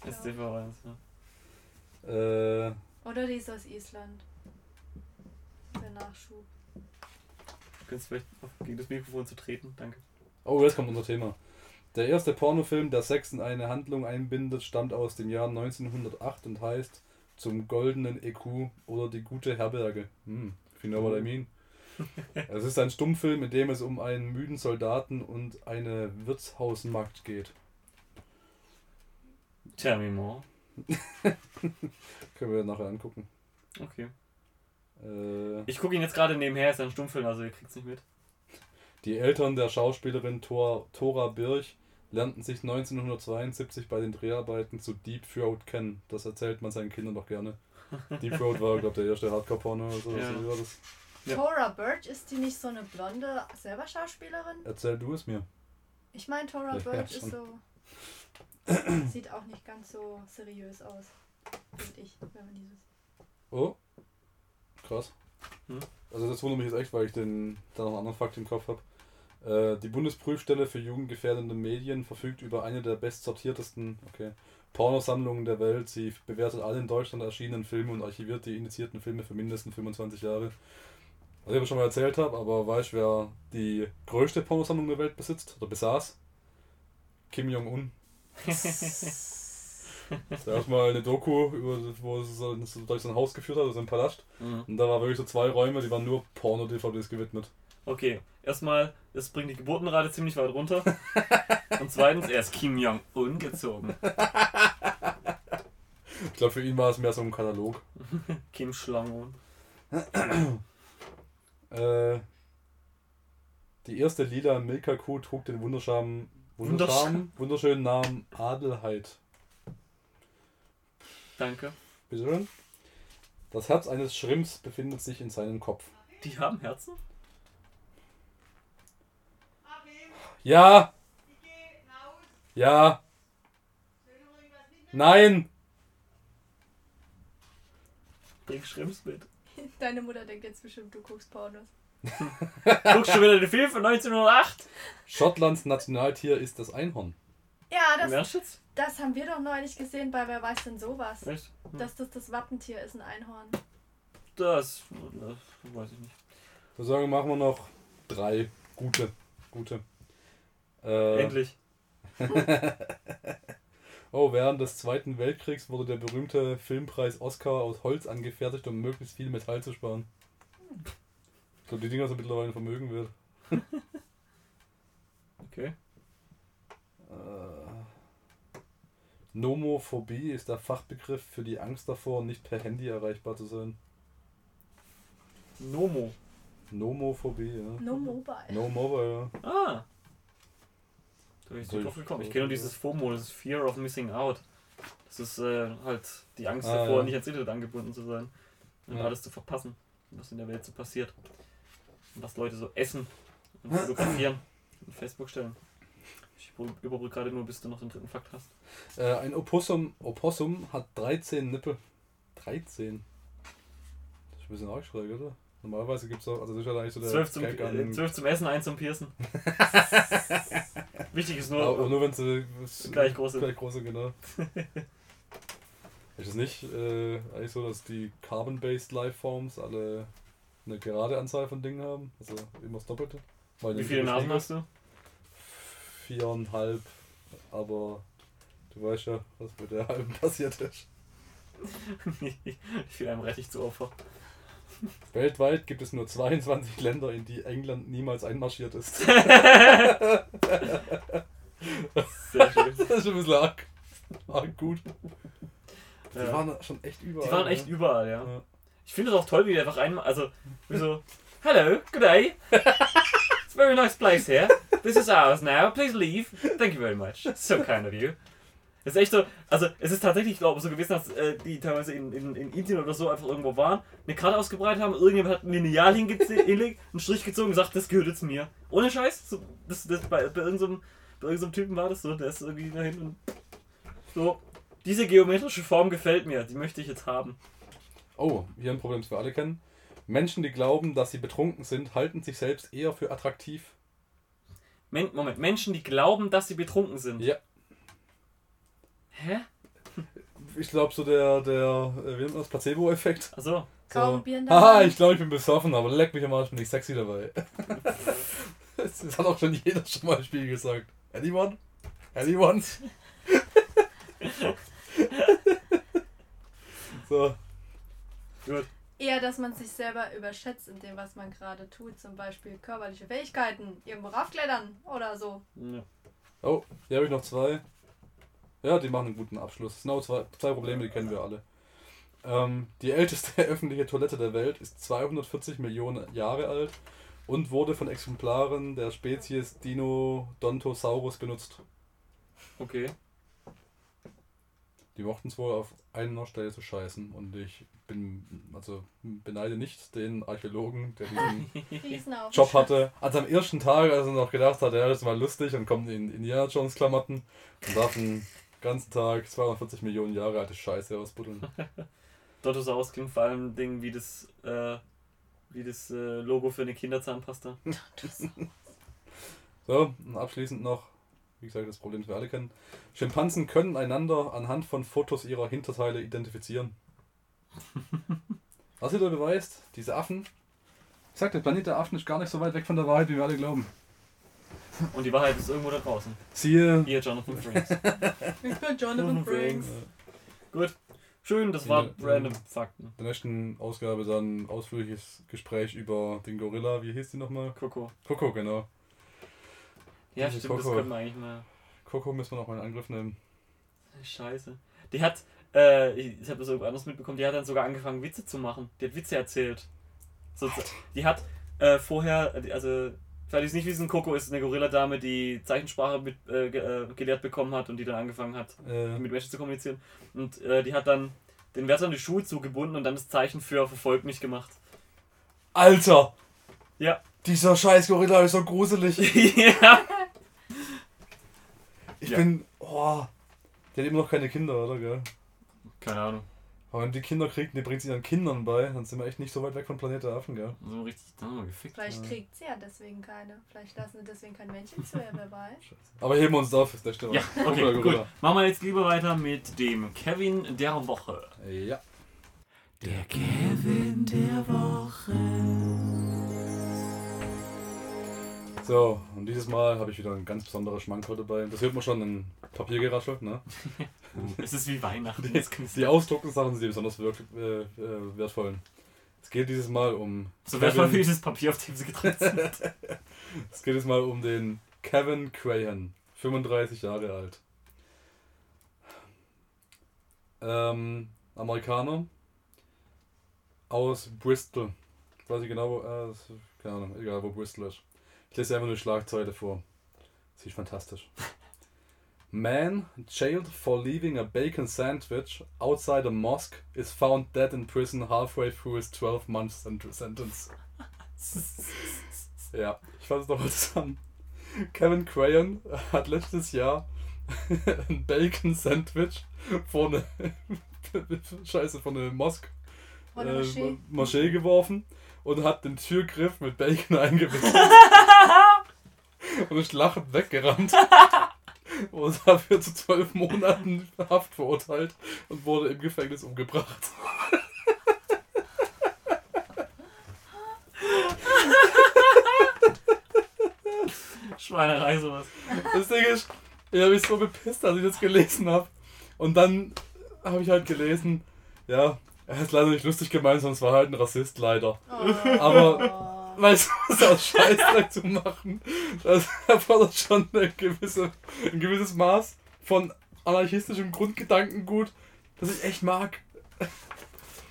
glaub ich. STV1, ja. Äh, Oder die ist aus Island. Der Nachschub. Du kannst vielleicht auf, gegen das Mikrofon zu treten, danke. Oh, jetzt kommt unser Thema. Der erste Pornofilm, der Sex in eine Handlung einbindet, stammt aus dem Jahr 1908 und heißt Zum goldenen EQ oder Die gute Herberge. Hm, if you know what I mean. *laughs* Es ist ein Stummfilm, in dem es um einen müden Soldaten und eine Wirtshausmagd geht. Tell me more. *laughs* Können wir nachher angucken. Okay. Äh, Ich gucke ihn jetzt gerade nebenher, ist ein Stummfilm, also ihr kriegt's nicht mit. die Eltern der Schauspielerin Thor, Thora Birch lernten sich 1972 bei den Dreharbeiten zu Deep Throat kennen. Das erzählt man seinen Kindern doch gerne. Deep Throat war, glaube ich, der erste Hardcore-Porno oder so. Ja. so war das. Ja. Tora Birch, ist die nicht so eine blonde, selber Schauspielerin? Erzähl du es mir. Ich meine, Tora Ja, Birch ist so. *clears throat* Sieht auch nicht ganz so seriös aus. Finde ich, wenn man dieses. Oh. Krass. Hm? Also das wundert mich jetzt echt, weil ich den, da noch einen anderen Fakt im Kopf habe. Äh, die Bundesprüfstelle für jugendgefährdende Medien verfügt über eine der bestsortiertesten okay, Pornosammlungen der Welt. Sie bewertet alle in Deutschland erschienenen Filme und archiviert die indizierten Filme für mindestens 25 Jahre. Was ich aber schon mal erzählt habe, aber weißt du, wer die größte Pornosammlung der Welt besitzt oder besaß? Kim Jong-un. *laughs* Da gab mal eine Doku, über, wo es durch so ein Haus geführt hat, also ein Palast. Mhm. Und da war wirklich so zwei Räume, die waren nur Porno-DVDs gewidmet. Okay, erstmal, das bringt die Geburtenrate ziemlich weit runter. *laughs* Und zweitens, er ist Kim Jong-un gezogen. Ich glaube, für ihn war es mehr so ein Katalog. *laughs* Kim Schlangen. Äh, die erste lila Milka-Kuh trug den wunderschönen, wunderschönen, wunderschönen Namen Adelheid. Danke. Bitteschön. Das Herz eines Schrimps befindet sich in seinem Kopf. Die haben Herzen? Ja! Ja! Nein! Bring Schrimps mit. *laughs* Deine Mutter denkt jetzt bestimmt, du guckst Pornos. *laughs* Guckst du wieder den Film von 1908? Schottlands Nationaltier ist das Einhorn. Ja, das, das haben wir doch neulich gesehen bei Wer weiß denn sowas. Echt? Hm. Dass das das Wappentier ist, ein Einhorn. Das, das weiß ich nicht. Ich würde sagen, machen wir noch drei gute. Gute. Äh, Endlich. *laughs* Oh, während des Zweiten Weltkriegs wurde der berühmte Filmpreis Oscar aus Holz angefertigt, um möglichst viel Metall zu sparen. Ich glaube, die Dinger sind mittlerweile ein Vermögen wert. *laughs* Okay. Äh, Nomophobie ist der Fachbegriff für die Angst davor, nicht per Handy erreichbar zu sein. Nomo. Nomophobie, ja. No Mobile. No Mobile, ja. Ah. Bin ich nicht drauf gekommen. Ich kenne nur dieses FOMO, das ist Fear of Missing Out. Das ist äh, halt die Angst Ah, davor, ja. nicht ans Internet angebunden zu sein. Und Ja. alles zu verpassen, was in der Welt so passiert. Und was Leute so essen und fotografieren und Facebook stellen. Ich überbrücke gerade nur, bis du noch den dritten Fakt hast. Äh, ein Opossum, Opossum hat 13 Nippel. 13? Das ist ein bisschen arg schräg, oder? Normalerweise gibt es auch, also das ist ja eigentlich so der 12 zum, Gag an- äh, 12 zum Essen, 1 zum Piercen. *laughs* Wichtig ist Aber nur, nur wenn sie *laughs* Gleich groß sind. Gleich große, genau. *laughs* ist es nicht äh, eigentlich so, dass die Carbon-Based Lifeforms alle eine gerade Anzahl von Dingen haben? Also immer das Doppelte? Weil wie viele Nasen hast du? Viereinhalb, aber du weißt ja, was mit der halben passiert ist. ich fiel einem richtig zu Opfer. Weltweit gibt es nur 22 Länder, in die England niemals einmarschiert ist. *laughs* Sehr schön. Das ist schon ein bisschen arg, arg gut. Die Ja. waren schon echt überall. Die waren echt ne? überall, ja. Ja. Ich finde es auch toll, wie die einfach einmal, also, wie so, hello, good day. It's a very nice place here. This is ours now. Please leave. Thank you very much. So kind of you. Es ist echt so, also es ist tatsächlich, ich glaube, so gewesen, dass äh, die teilweise in, in, in Indien oder so einfach irgendwo waren, eine Karte ausgebreitet haben, irgendjemand hat ein Lineal hingelegt, *laughs* einen Strich gezogen und gesagt, das gehört jetzt mir. Ohne Scheiß. So, das, das, bei, bei, irgendeinem, bei irgendeinem Typen war das so, der ist irgendwie dahin und so. Diese geometrische Form gefällt mir, die möchte ich jetzt haben. Oh, hier ein Problem, das wir alle kennen. Menschen, die glauben, dass sie betrunken sind, halten sich selbst eher für attraktiv. Men Moment, Menschen, die glauben, dass sie betrunken sind. Ja. Hä? Ich glaube, so der, der, äh, wie nennt man das, Placebo-Effekt. Achso. Kaum So, Bier in der Haha, ich glaube, ich bin besoffen, aber leck mich am Arsch, bin ich sexy dabei. das, *laughs* das hat auch schon jeder schon mal im Spiel gesagt. Anyone? Anyone? *laughs* so, Gut. Eher, dass man sich selber überschätzt in dem, was man gerade tut. Zum Beispiel körperliche Fähigkeiten, irgendwo raufklettern oder so. Ja. oh, hier habe ich noch zwei. Ja, die machen einen guten Abschluss. Das sind auch zwei, zwei Probleme, die kennen wir alle. Ähm, die älteste *laughs* öffentliche Toilette der Welt ist 240 Millionen Jahre alt und wurde von Exemplaren der Spezies Dinodontosaurus benutzt. Okay. Die mochten es wohl auf einer Stelle zu scheißen und ich bin, also beneide nicht den Archäologen, der diesen. *laughs* Job hatte. Also am ersten Tag, als er noch gedacht hat, ja, das ist mal lustig und kommt in Indiana Jones Klamotten und darf den ganzen Tag 240 Millionen Jahre alte Scheiße ausbuddeln. *laughs* Dottosaurus klingt vor allem Ding wie das, äh, wie das äh, Logo für eine Kinderzahnpasta. *laughs* So, und abschließend noch, wie gesagt, das Problem, das wir alle kennen. Schimpansen können einander anhand von Fotos ihrer Hinterteile identifizieren. *laughs* Was wieder beweist, diese Affen. Ich sag, der Planet der Affen ist gar nicht so weit weg von der Wahrheit, wie wir alle glauben. Und die Wahrheit ist irgendwo da draußen. Siehe. Ihr Jonathan Frakes. Ich bin Jonathan Frakes. Gut. Schön, das war Ja, random ähm, Fakten. In der nächsten Ausgabe dann ein ausführliches Gespräch über den Gorilla. Wie hieß die nochmal? Coco. Coco, genau. Ja, stimmt, das Coco. können wir eigentlich mal. Coco müssen wir noch mal in Angriff nehmen. Scheiße. Die hat, äh, ich habe das irgendwo anders mitbekommen, die hat dann sogar angefangen, Witze zu machen. Die hat Witze erzählt. So, die hat äh, vorher, also, für die es nicht wissen, Coco ist eine Gorilladame, die Zeichensprache mit, äh, äh, gelehrt bekommen hat und die dann angefangen hat, Äh, mit Menschen zu kommunizieren. Und äh, die hat dann den Wärtern die Schuhe zugebunden und dann das Zeichen für verfolgt mich gemacht. Alter! Ja. Dieser scheiß Gorilla ist so gruselig. *laughs* ja. Ich Ja. bin. Oh. Die hat immer noch keine Kinder, oder? Gell? Keine Ahnung. Aber wenn die Kinder kriegt, die bringt sie ihren Kindern bei, dann sind wir echt nicht so weit weg von Planet der Affen, gell? So richtig, dann haben wir gefickt. Vielleicht Ja. kriegt sie ja deswegen keine. Vielleicht lassen sie deswegen kein Männchen zu, wer weiß. *laughs* Aber heben wir uns auf fürs nächste Mal. Ja, okay, der gut. Machen wir jetzt lieber weiter mit dem Kevin der Woche. Ja. Der Kevin der Woche. So, und dieses Mal habe ich wieder ein ganz besonderes Schmankerl dabei. Das hört man schon in Papiergeraschel, ne? *laughs* Es ist wie Weihnachten. Die, die du- Ausdruckssachen sind die besonders wirklich, äh, äh, wertvollen. Es geht dieses Mal um. so wertvoll wie dieses Papier, auf dem sie gedruckt sind. *laughs* Es geht jetzt mal um den Kevin Crahan, 35 Jahre alt. Ähm, Amerikaner aus Bristol. Weiß ich genau, wo, äh, keine Ahnung, egal wo Bristol ist. Ich lese einfach nur Schlagzeile vor. Sie ist fantastisch. *laughs* Man jailed for leaving a bacon sandwich outside a mosque is found dead in prison halfway through his 12 month sentence. *laughs* Ja, ich fasse es nochmal zusammen. Kevin Crayon hat letztes Jahr *laughs* ein Bacon Sandwich vor eine Scheiße von einer Mosk äh, Moschee. Moschee geworfen und hat den Türgriff mit Bacon eingewickelt. *laughs* und ist lachend weggerannt. *laughs* Und dafür zu zwölf Monaten Haft verurteilt und wurde im Gefängnis umgebracht. *laughs* Schweinerei, sowas. Das Ding ist, ich habe mich so bepisst, als ich das gelesen habe. Und dann habe ich halt gelesen, ja, er ist leider nicht lustig gemeint, sondern es war halt ein Rassist, leider. Oh. Aber- Weißt du, was aus Scheißdreck zu machen, das *laughs* erfordert schon eine gewisse, ein gewisses Maß von anarchistischem Grundgedankengut, das ich echt mag.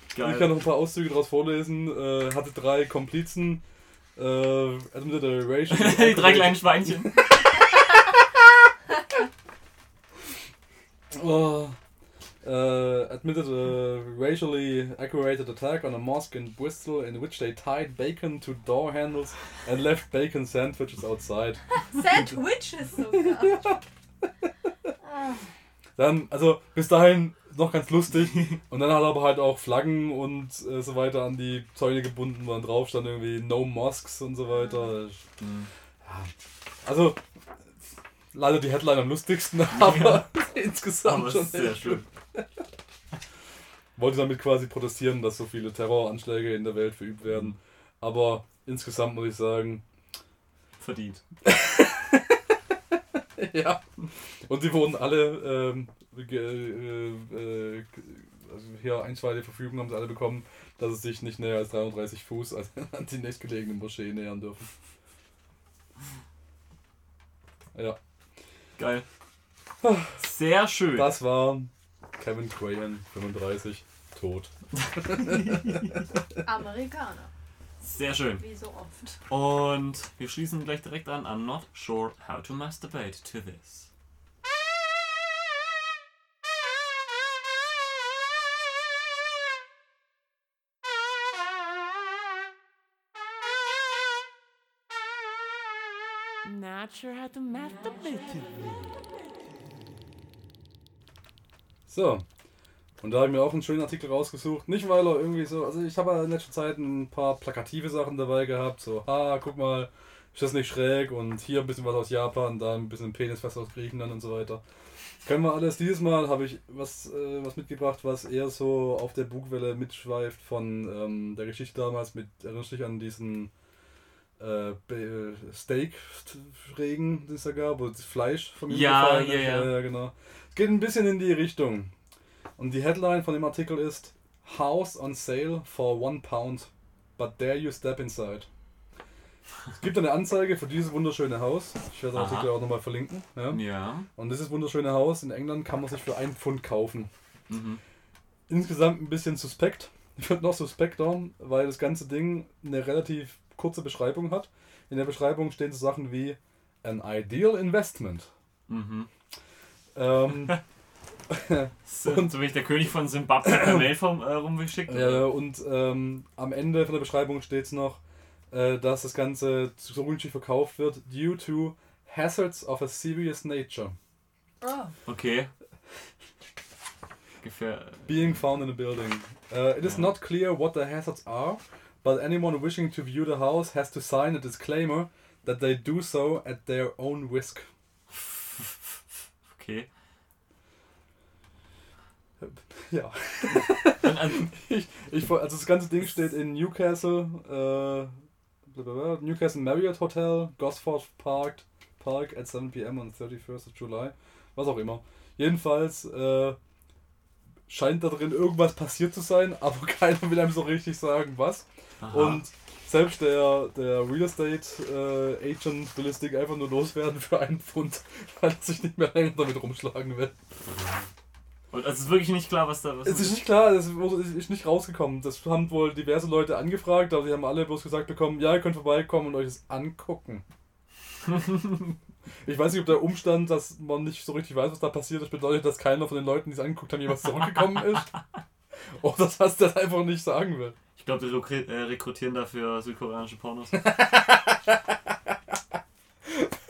Ich kann Geil. noch ein paar Auszüge daraus vorlesen. Äh, hatte drei Komplizen. Äh, admitted a racial Die drei kleinen Schweinchen. *laughs* Oh. Uh, admitted a racially aggravated attack on a mosque in Bristol in which they tied bacon to door handles and left bacon sandwiches outside. *laughs* Sandwiches sogar. *laughs* Dann, also bis dahin noch ganz lustig. Und dann hat er aber halt auch Flaggen und äh, so weiter an die Zäune gebunden, wo dann drauf stand irgendwie No Mosques und so weiter. Hm. Ja. Also, leider die Headline am lustigsten, *laughs* aber insgesamt Aber schon ist sehr echt schön. Wollte damit quasi protestieren, dass so viele Terroranschläge in der Welt verübt werden. Aber insgesamt muss ich sagen, Verdient. *laughs* ja. Und die wurden alle, ähm, äh, äh, also hier einstweilige Verfügung haben sie alle bekommen, dass sie sich nicht näher als 33 Fuß an *laughs* an die nächstgelegene Moschee nähern dürfen. Ja, Geil. Sehr schön. das war Kevin Crahan, 35, tot. *laughs* Amerikaner, Sehr schön. wie so oft. Und wir schließen gleich direkt an. I'm not sure how to masturbate to this. Not sure how to masturbate to this. So, Und da habe ich mir auch einen schönen Artikel rausgesucht. Nicht weil er irgendwie so, also ich habe in letzter Zeit ein paar plakative Sachen dabei gehabt. So, ah, guck mal, ist das nicht schräg? Und hier ein bisschen was aus Japan, da ein bisschen Penisfest aus Griechenland und so weiter. Können wir alles. Dieses Mal habe ich was, äh, was mitgebracht, was eher so auf der Bugwelle mitschweift von ähm, der Geschichte damals mit, erinnerst du dich an diesen äh, Steak-Regen, den es da gab, wo das Fleisch von ihm Ja, gefallen ja, ja. ja, genau. Es geht ein bisschen in die Richtung. Und die Headline von dem Artikel ist House on sale for one pound, but dare you step inside. Es gibt eine Anzeige für dieses wunderschöne Haus. Ich werde den. Artikel auch nochmal verlinken. Ja. Ja. Und dieses wunderschöne Haus in England kann man sich für einen Pfund kaufen. Mhm. Insgesamt ein bisschen suspekt. Wird noch suspekter, weil das ganze Ding eine relativ kurze Beschreibung hat. In der Beschreibung stehen so Sachen wie an ideal investment. Mhm. Ähm, So, so bin ich der König von Simbabwe per *coughs* Mail vom, äh, rumgeschickt. Ja, und ähm, am Ende von der Beschreibung steht es noch, äh, dass das Ganze so günstig verkauft wird, due to hazards of a serious nature Oh. Okay. Gefähr being found in the building. Uh, it is Ja. not clear what the hazards are, but anyone wishing to view the house has to sign a disclaimer that they do so at their own risk. Okay. Ja. *laughs* Ich, ich, also das ganze Ding steht in Newcastle, äh, Newcastle Marriott Hotel, Gosford Park, Park at 7 pm on 31st of July, was auch immer. Jedenfalls äh, scheint da drin irgendwas passiert zu sein, aber *laughs* keiner will einem so richtig sagen, was. Aha. Und selbst der, der Real Estate äh, Agent will das Ding einfach nur loswerden für einen Pfund, *laughs* weil er sich nicht mehr länger damit rumschlagen will. Und also es ist wirklich nicht klar, was da was Es ist nicht klar, wurde- ist nicht rausgekommen. Das haben wohl diverse Leute angefragt, aber die haben alle bloß gesagt bekommen, ja, ihr könnt vorbeikommen und euch das angucken. *laughs* ich weiß nicht, ob der Umstand, dass man nicht so richtig weiß, was da passiert ist, bedeutet, dass keiner von den Leuten, die es angeguckt haben, jemals zurückgekommen ist. *laughs* *laughs* Oder dass das einfach nicht sagen will. Ich glaube, die äh, rekrutieren dafür südkoreanische Pornos. *laughs*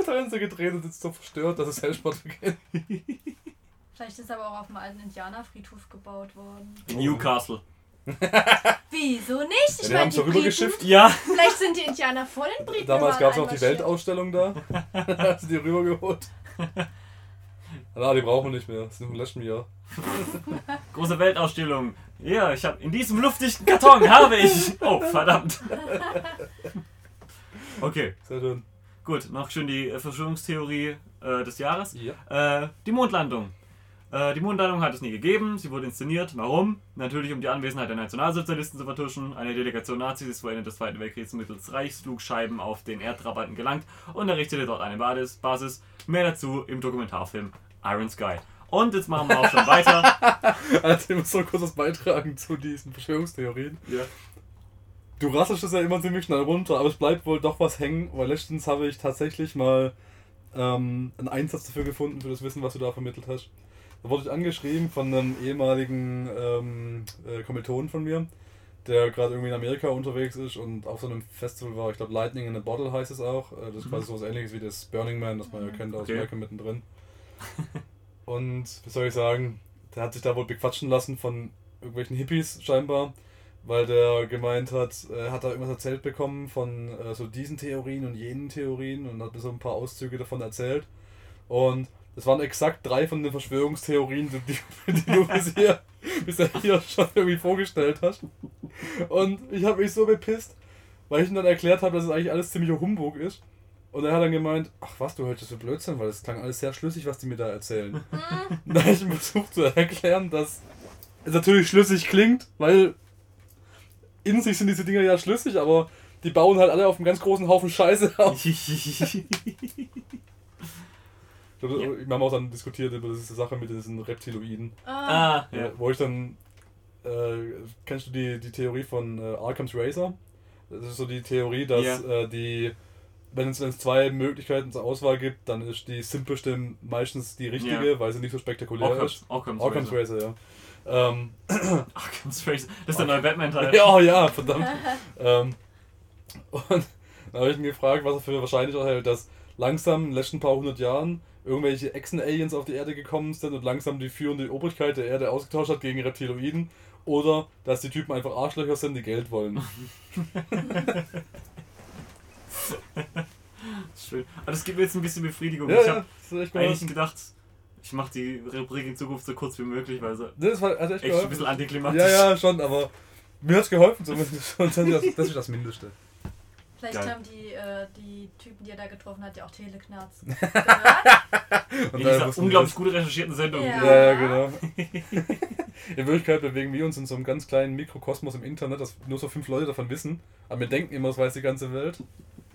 Da haben sie gedreht und ist so verstört, dass es Hellsport beginnt. Vielleicht ist aber auch auf dem alten Indianerfriedhof gebaut worden. In Newcastle. *laughs* Wieso nicht? Ja, Ich die meine, haben die Briten, rübergeschifft. Ja. vielleicht sind die Indianer vor den Briten Damals gab es noch die. Weltausstellung da. da haben sie die rübergeholt. Na, die brauchen wir nicht mehr. Das ist im letzten Jahr. Große Weltausstellung. Ja, ich habe in diesem luftdichten Karton habe ich. *laughs* Oh, verdammt. Okay, Sehr schön. gut. Noch schön die äh, Verschwörungstheorie äh, des Jahres. Ja. Äh, die Mondlandung. Äh, die Mondlandung hat es nie gegeben. Sie wurde inszeniert. Warum? Natürlich, um die Anwesenheit der Nationalsozialisten zu vertuschen. Eine Delegation Nazis ist vor Ende des Zweiten Weltkriegs mittels Reichsflugscheiben auf den Erdtrabanten gelangt und errichtete dort eine. Basis. Mehr dazu im Dokumentarfilm Iron Sky. Und jetzt machen wir auch schon weiter. *laughs* Also ich muss so kurz was beitragen zu diesen Verschwörungstheorien. Ja. Du rasselst es ja immer ziemlich schnell runter, aber es bleibt wohl doch was hängen, weil letztens habe ich tatsächlich mal ähm, einen Einsatz dafür gefunden, für das Wissen, was du da vermittelt hast. Da wurde ich angeschrieben von einem ehemaligen ähm, äh, Kommilitonen von mir, der gerade irgendwie in Amerika unterwegs ist und auf so einem Festival war. Ich glaube, Lightning in a Bottle heißt es auch. Äh, Das ist quasi so was ähnliches wie das Burning Man, das man ja kennt aus Okay. Amerika mittendrin. *laughs* Und wie soll ich sagen, der hat sich da wohl bequatschen lassen von irgendwelchen Hippies scheinbar, weil der gemeint hat, er hat da irgendwas erzählt bekommen von äh, so diesen Theorien und jenen Theorien und hat mir so ein paar Auszüge davon erzählt. Und das waren exakt drei von den Verschwörungstheorien, die, die, *laughs* du bis hier, bisher hier schon irgendwie vorgestellt hast. Und ich habe mich so bepisst, weil ich ihm dann erklärt habe, dass es eigentlich alles ziemlicher Humbug ist. Und er hat dann gemeint, ach was, du hörst das für Blödsinn, weil das klang alles sehr schlüssig, was die mir da erzählen. Und *laughs* da habe ich versucht zu erklären, dass es natürlich schlüssig klingt, weil in sich sind diese Dinger ja schlüssig, aber die bauen halt alle auf einem ganz großen Haufen Scheiße *laughs* auf. Ja. Wir haben auch dann diskutiert über diese Sache mit diesen Reptiloiden. Ah, ah, ja. Wo ich dann. Äh, kennst du die, die Theorie von äh, Arkham's Razor? Das ist so die Theorie, dass Ja. äh, die. Wenn es, wenn es zwei Möglichkeiten zur Auswahl gibt, dann ist die simpelste meistens die richtige, Ja. weil sie nicht so spektakulär Occam's, ist. Occam's, Arkham's Razor. Ja. Ähm, *laughs* Occam's Razor. Das ist der neue Batman-Teil. *laughs* ja, ja, verdammt. ähm, und *laughs* dann habe ich ihn gefragt, was er für wahrscheinlicher hält, dass langsam in den letzten paar hundert Jahren irgendwelche Echsen-Aliens auf die Erde gekommen sind und langsam die führende Obrigkeit der Erde ausgetauscht hat gegen Reptiloiden. Oder dass die Typen einfach Arschlöcher sind, die Geld wollen. *laughs* Schön. Aber das gibt mir jetzt ein bisschen Befriedigung. Ja, ich ja, habe echt eigentlich gedacht, ich mache die Rubrik in Zukunft so kurz wie möglich, weil sie Das war also echt echt ein bisschen antiklimatisch Ja, ja, schon, aber mir hat's geholfen zumindest. *laughs* Und das das, ist das Mindeste. Vielleicht Geil. haben die, äh, die Typen, die er da getroffen hat, ja auch Teleknarz *laughs* gehört. Und In dieser unglaublich gut recherchierten Sendung. Ja. Ja, genau. *laughs* In Wirklichkeit bewegen wir uns in so einem ganz kleinen Mikrokosmos im Internet, dass nur so fünf Leute davon wissen. Aber wir denken immer, das weiß die ganze Welt.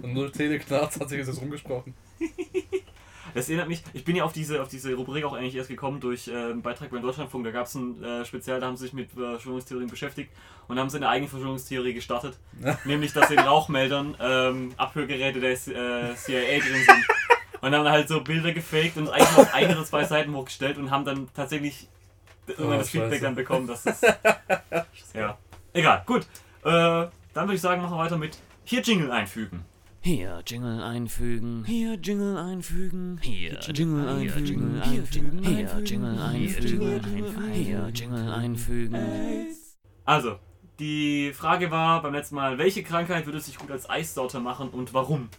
Und nur Teleknarz hat sich jetzt das rumgesprochen. *laughs* Das erinnert mich, ich bin ja auf diese, auf diese Rubrik auch eigentlich erst gekommen durch äh, einen Beitrag beim Deutschlandfunk. Da gab es ein äh, Spezial, da haben sie sich mit Verschwörungstheorien beschäftigt und haben sie eine eigene Verschwörungstheorie gestartet. *laughs* nämlich, dass in Rauchmeldern ähm, Abhörgeräte der äh, CIA drin sind. Und haben halt so Bilder gefaked und eigentlich auf ein oder zwei Seiten hochgestellt und haben dann tatsächlich Oh, das Feedback scheiße. dann bekommen, dass das. *laughs* ja. Egal, gut. Äh, dann würde ich sagen, machen wir weiter mit hier Jingle einfügen. Hier Jingle einfügen. Hier Jingle einfügen. Hier Jingle einfügen. Hier Jingle einfügen. Hier Jingle einfügen. Hier Jingle einfügen. Also, die Frage war beim letzten Mal, welche Krankheit würde sich gut als Eissorte machen und warum?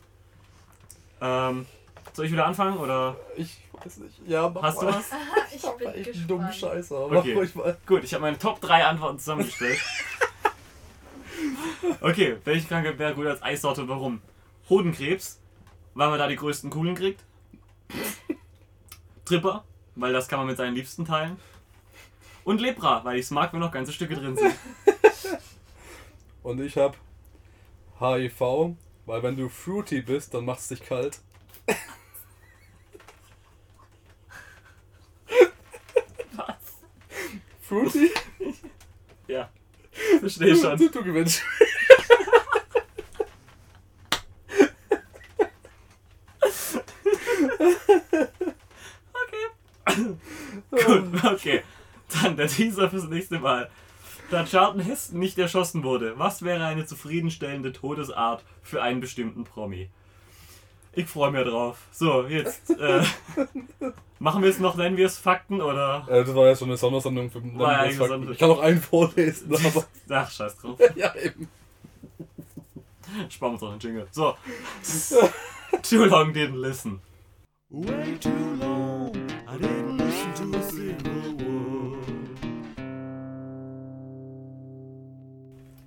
Ähm, soll ich wieder anfangen oder? Ich weiß nicht. Ja, mach Hast du mal. was? *laughs* ich bin echt gespannt. dummen Scheiße. aber Okay. Mach ruhig mal. Gut, ich habe meine Top 3 Antworten zusammengestellt. *laughs* Okay, welche Krankheit wäre gut als Eissorte und warum? Hodenkrebs, weil man da die größten Kugeln kriegt. Tripper, weil das kann man mit seinen Liebsten teilen. Und Lepra, weil ich es mag, wenn noch ganze Stücke drin sind. *laughs* Und ich hab HIV, weil wenn du fruity bist, dann macht's dich kalt. Was? Fruity? Ja, verstehe schon. Du, du gewinnst. *laughs* *laughs* Gut, okay. Dann der Teaser fürs nächste Mal. Da Charlton Heston nicht erschossen wurde, was wäre eine zufriedenstellende Todesart für einen bestimmten Promi? Ich freue mich drauf. So, jetzt. Äh, *laughs* machen wir es noch, nennen wir es Fakten oder. Äh, das war ja so eine Sondersendung für War ja eigentlich eine Sonder- Ich kann auch einen vorlesen, aber. *laughs* Ach, scheiß drauf. ja, eben. Sparen wir uns doch den Jingle. So. Too long didn't listen. Way too long. I didn't listen to a single word.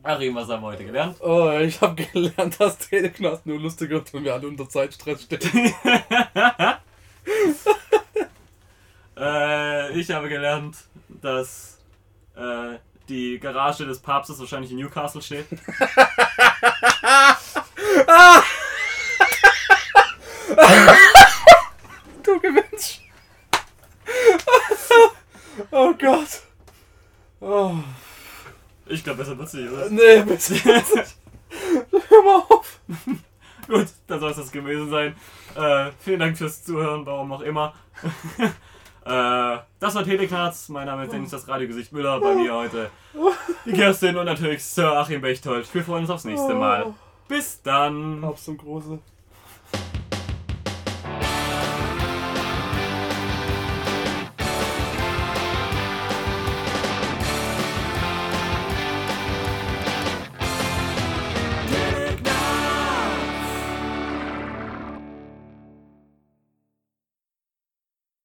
Arim, was haben wir heute gelernt? Oh, ich habe gelernt, dass Teleknast nur lustig wird, wenn wir alle unter Zeitstress stehen. *laughs* Äh, ich habe gelernt, dass äh, die Garage des Papstes wahrscheinlich in Newcastle steht. *laughs* *laughs* Du gewinnst. oh Gott. Oh, Ich glaube, besser wird's nicht, oder? nee, bitte. Hör mal auf. *laughs* Gut, dann soll es das gewesen sein. Äh, vielen Dank fürs Zuhören, warum auch immer. *laughs* äh, das war Teleknarz. Mein Name ist Dennis, das Radiogesicht Müller. Bei mir heute die Kerstin und natürlich Sir Achim Bechtold. Wir freuen uns aufs nächste Mal. Bis dann. Hab's zum Große.